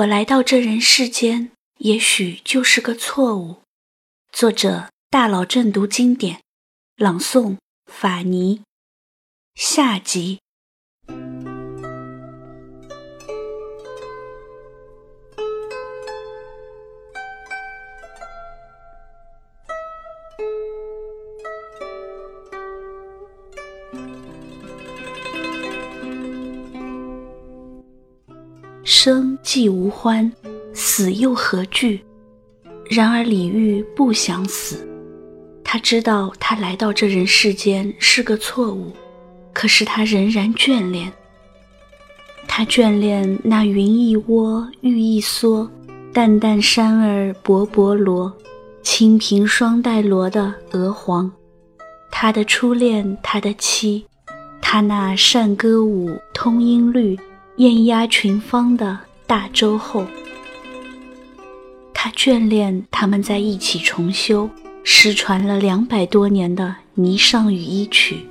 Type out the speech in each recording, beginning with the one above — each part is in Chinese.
我来到这人世间，也许就是个错误。作者：大佬正读经典，朗诵：法尼。下集。生既无欢，死又何惧？然而李煜不想死，他知道他来到这人世间是个错误，可是他仍然眷恋。他眷恋那云一窝，玉一梭，淡淡山儿薄薄罗，清平双带罗的娥皇。他的初恋，他的妻，他那善歌舞，通音律。艳压群芳的大周后，他眷恋他们在一起重修失传了两百多年的《霓裳羽衣曲》，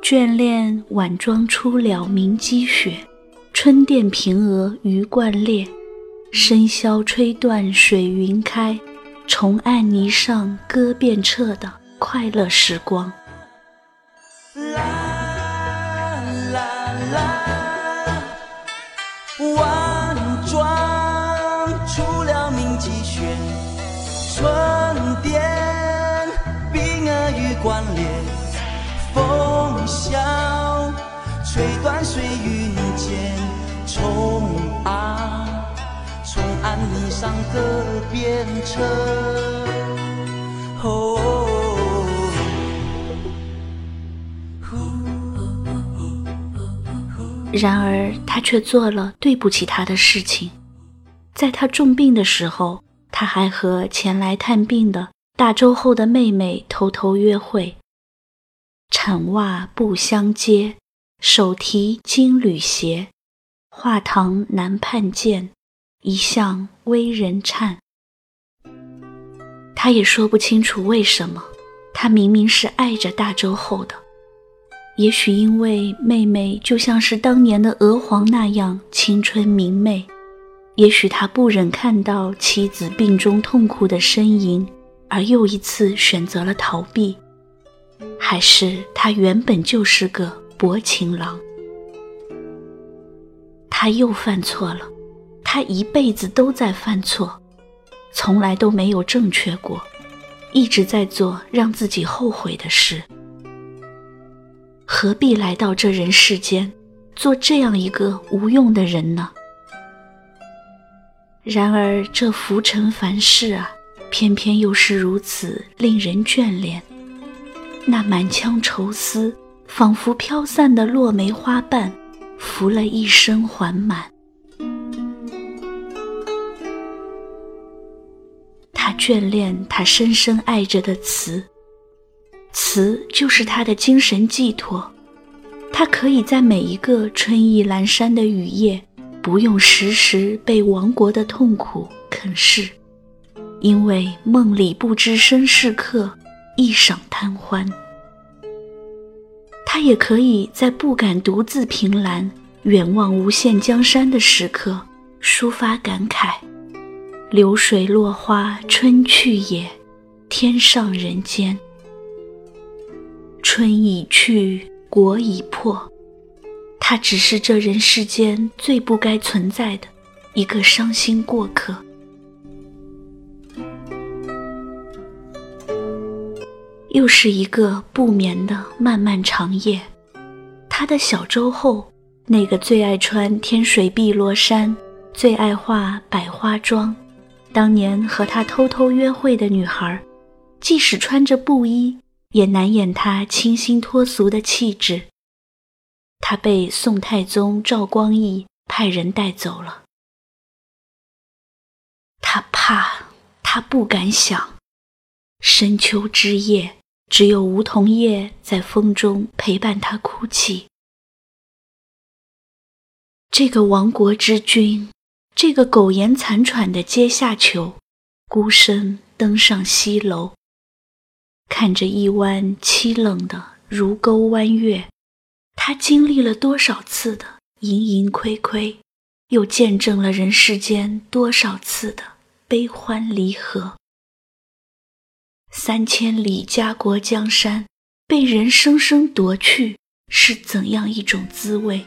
眷恋晚妆初了明积雪，春殿平娥鱼贯列，笙箫吹断水云开，重按霓裳歌遍彻的快乐时光。出了明积雪，春殿冰儿玉冠列，风箫吹断水云间，重按重按霓裳歌遍彻。然而，他却做了对不起他的事情。在他重病的时候，他还和前来探病的大周后的妹妹偷偷约会。铲袜不相接，手提金缕鞋，画堂南畔见，一向微人颤。他也说不清楚为什么，他明明是爱着大周后的。也许因为妹妹就像是当年的娥皇那样青春明媚，也许他不忍看到妻子病中痛苦的呻吟，而又一次选择了逃避，还是他原本就是个薄情郎？他又犯错了，他一辈子都在犯错，从来都没有正确过，一直在做让自己后悔的事。何必来到这人世间，做这样一个无用的人呢？然而这浮尘凡事啊，偏偏又是如此令人眷恋。那满腔愁思，仿佛飘散的落梅花瓣，拂了一身还满。他眷恋他深深爱着的词。词就是他的精神寄托，他可以在每一个春意阑珊的雨夜，不用时时被亡国的痛苦啃噬，因为梦里不知身是客，一晌贪欢。他也可以在不敢独自凭栏，远望无限江山的时刻，抒发感慨：流水落花春去也，天上人间。春已去，国已破，他只是这人世间最不该存在的一个伤心过客。又是一个不眠的漫漫长夜，他的小周后，那个最爱穿天水碧罗衫、最爱化百花妆，当年和他偷偷约会的女孩，即使穿着布衣。也难掩她清新脱俗的气质。他被宋太宗赵光义派人带走了。他怕，他不敢想。深秋之夜，只有梧桐叶在风中陪伴他哭泣。这个亡国之君，这个苟延残喘的阶下囚，孤身登上西楼。看着一弯凄冷的如钩弯月，他经历了多少次的盈盈亏亏，又见证了人世间多少次的悲欢离合。三千里家国江山被人生生夺去，是怎样一种滋味？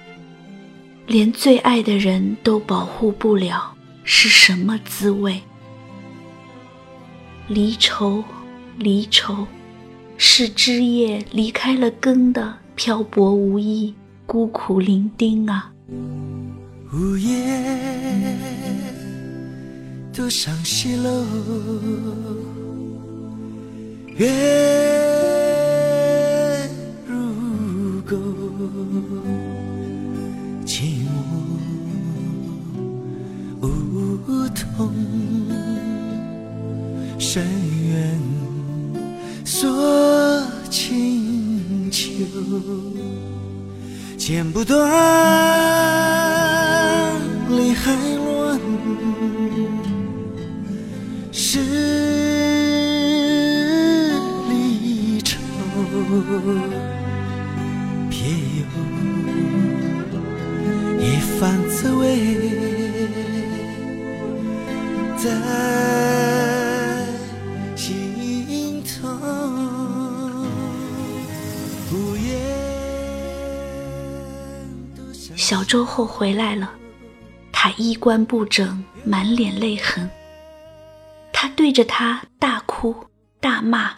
连最爱的人都保护不了，是什么滋味？离愁，离愁，是枝叶离开了根的漂泊无依、孤苦伶仃啊！午夜独上西楼。月如钩，剪不断，理还乱。是离愁别有一番滋味在小周后回来了，他衣冠不整，满脸泪痕。他对着他大哭大骂。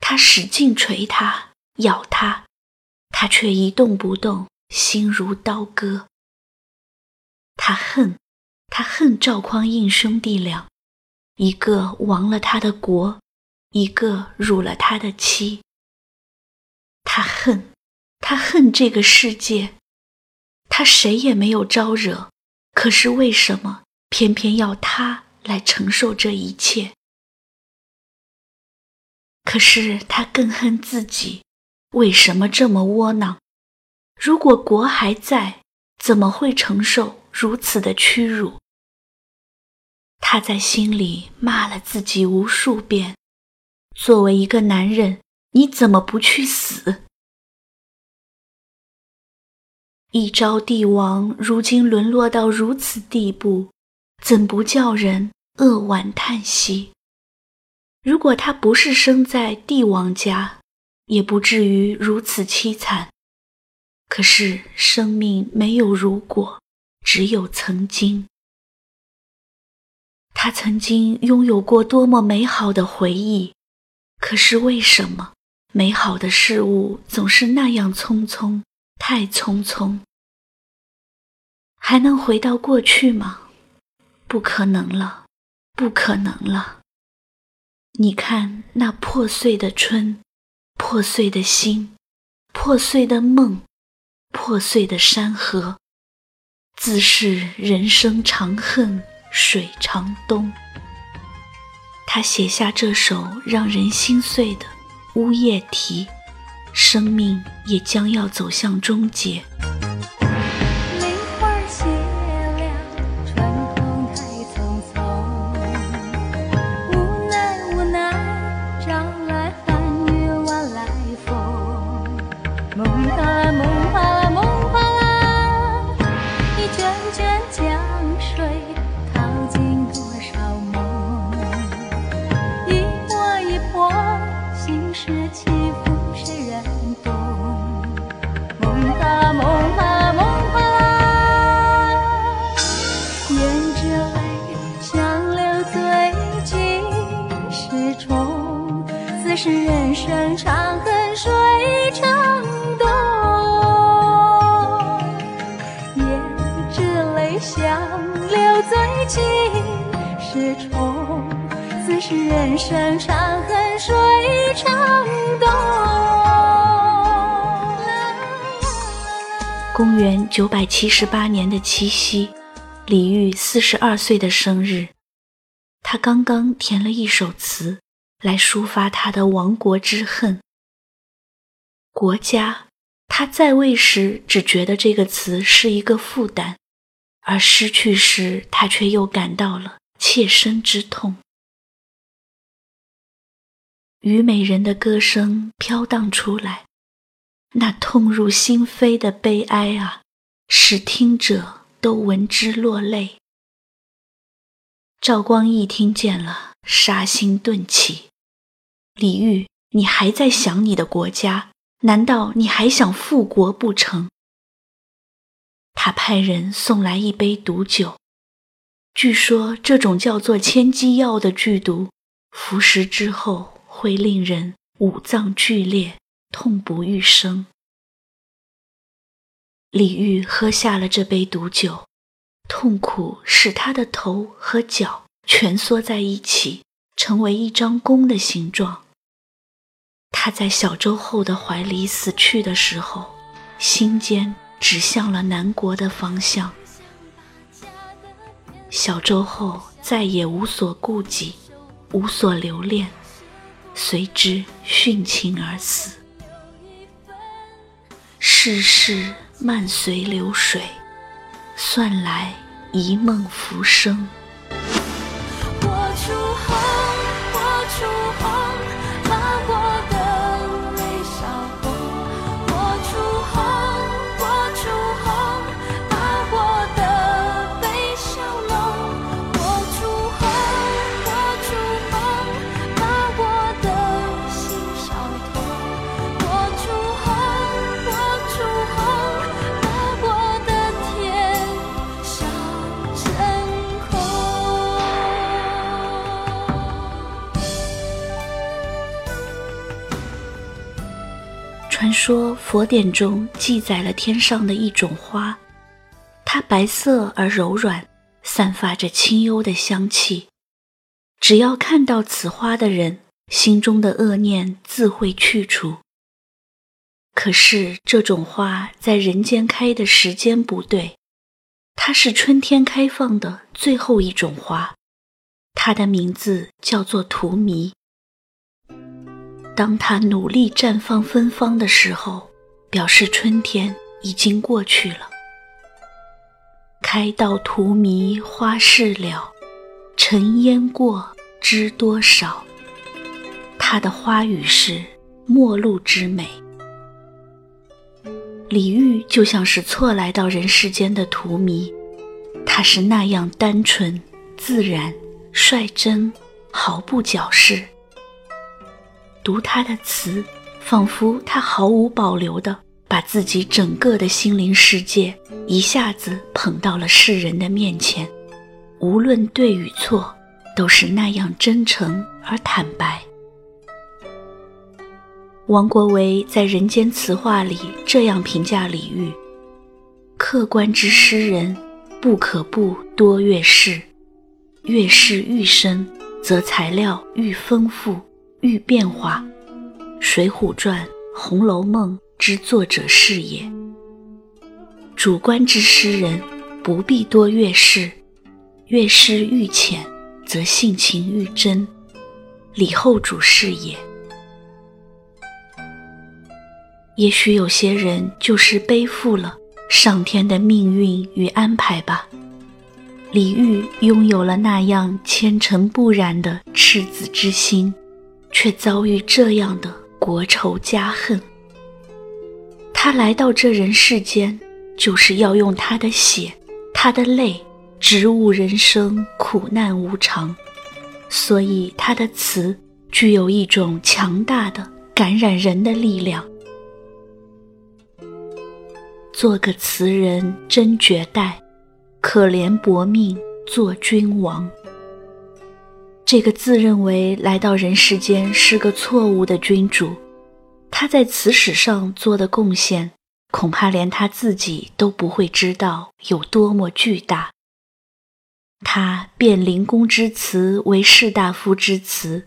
他使劲捶他，咬他，他却一动不动，心如刀割。他恨，他恨赵匡胤兄弟俩，一个亡了他的国，一个辱了他的妻。他恨，他恨这个世界，他谁也没有招惹，可是为什么偏偏要他来承受这一切？可是他更恨自己，为什么这么窝囊？如果国还在，怎么会承受如此的屈辱？他在心里骂了自己无数遍。作为一个男人，你怎么不去死？一朝帝王，如今沦落到如此地步，怎不叫人扼腕叹息？如果他不是生在帝王家，也不至于如此凄惨。可是生命没有如果，只有曾经。他曾经拥有过多么美好的回忆，可是为什么美好的事物总是那样匆匆，太匆匆？还能回到过去吗？不可能了，不可能了。你看那破碎的春，破碎的心，破碎的梦，破碎的山河，自是人生长恨水长东。他写下这首让人心碎的《乌夜啼》，生命也将要走向终结。梦啊梦啊梦啊，一卷卷江水，淘尽多少梦。一墨一泼，心事起伏谁人懂。梦啊梦啊梦啊。胭脂泪，想留醉几时中，似是人生长。留最近是宠。此是人生长恨水长东。公元九百七十八年的七夕，李煜四十二岁的生日，他刚刚填了一首词。来抒发他的亡国之恨。国家，他在位时只觉得这个词是一个负担，而失去时，他却又感到了切身之痛。虞美人的歌声飘荡出来，那痛入心扉的悲哀啊，使听者都闻之落泪。赵光义听见了，杀心顿起。李煜，你还在想你的国家？难道你还想复国不成？他派人送来一杯毒酒，据说这种叫做千机药的剧毒，服食之后会令人五脏俱裂，痛不欲生。李煜喝下了这杯毒酒。痛苦使他的头和脚蜷缩在一起，成为一张弓的形状。他在小周后的怀里死去的时候，心间指向了南国的方向。小周后再也无所顾忌，无所留恋，随之殉情而死。世事漫随流水。算来一梦浮生。说佛典中记载了天上的一种花，它白色而柔软，散发着清幽的香气。只要看到此花的人，心中的恶念自会去除。可是这种花在人间开的时间不对，它是春天开放的最后一种花，它的名字叫做荼蘼。当它努力绽放芬芳的时候，表示春天已经过去了。开到荼蘼花事了，尘烟过知多少。它的花语是陌路之美。李煜就像是错来到人世间的荼蘼，他是那样单纯、自然、率真，毫不矫饰。读他的词，仿佛他毫无保留地把自己整个的心灵世界一下子捧到了世人的面前，无论对与错，都是那样真诚而坦白。王国维在《人间词话》里这样评价李煜：“客观之诗人，不可不多阅事，阅事愈深，则材料愈丰富。”欲变化，《水浒传》《红楼梦》之作者是也。主观之诗人，不必多阅事，阅事愈浅，则性情愈真。李后主是也。也许有些人就是背负了上天的命运与安排吧。李煜拥有了那样虔诚不染的赤子之心。却遭遇这样的国仇家恨。他来到这人世间，就是要用他的血、他的泪，植物人生苦难无常。所以他的词具有一种强大的感染人的力量。做个词人真绝代，可怜薄命做君王。这个自认为来到人世间是个错误的君主，他在词史上做的贡献，恐怕连他自己都不会知道有多么巨大。他变灵公之词为士大夫之词，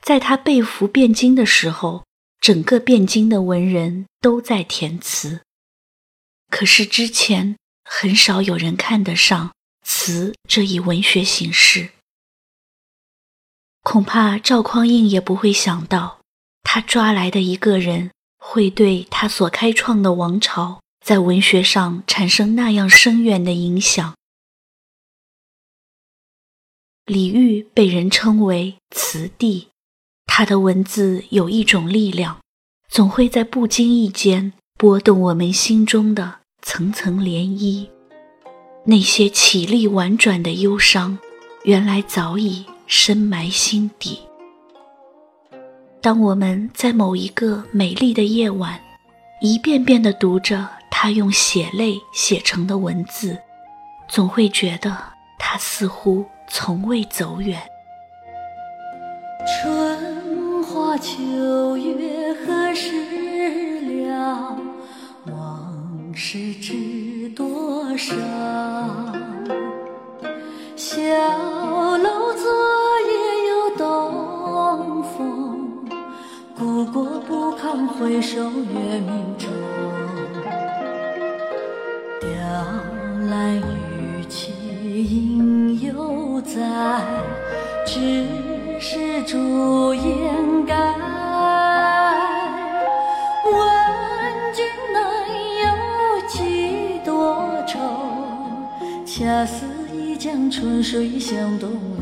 在他被俘汴京的时候，整个汴京的文人都在填词。可是之前很少有人看得上词这一文学形式。恐怕赵匡胤也不会想到，他抓来的一个人会对他所开创的王朝在文学上产生那样深远的影响。李煜被人称为词帝，他的文字有一种力量，总会在不经意间拨动我们心中的层层涟漪。那些绮丽婉转的忧伤，原来早已深埋心底。当我们在某一个美丽的夜晚，一遍遍地读着他用血泪写成的文字，总会觉得他似乎从未走远。春花秋月何时了？往事知多少？小回首月明中，雕栏玉砌应犹在，只是朱颜改。问君能有几多愁？恰似一江春水向东流。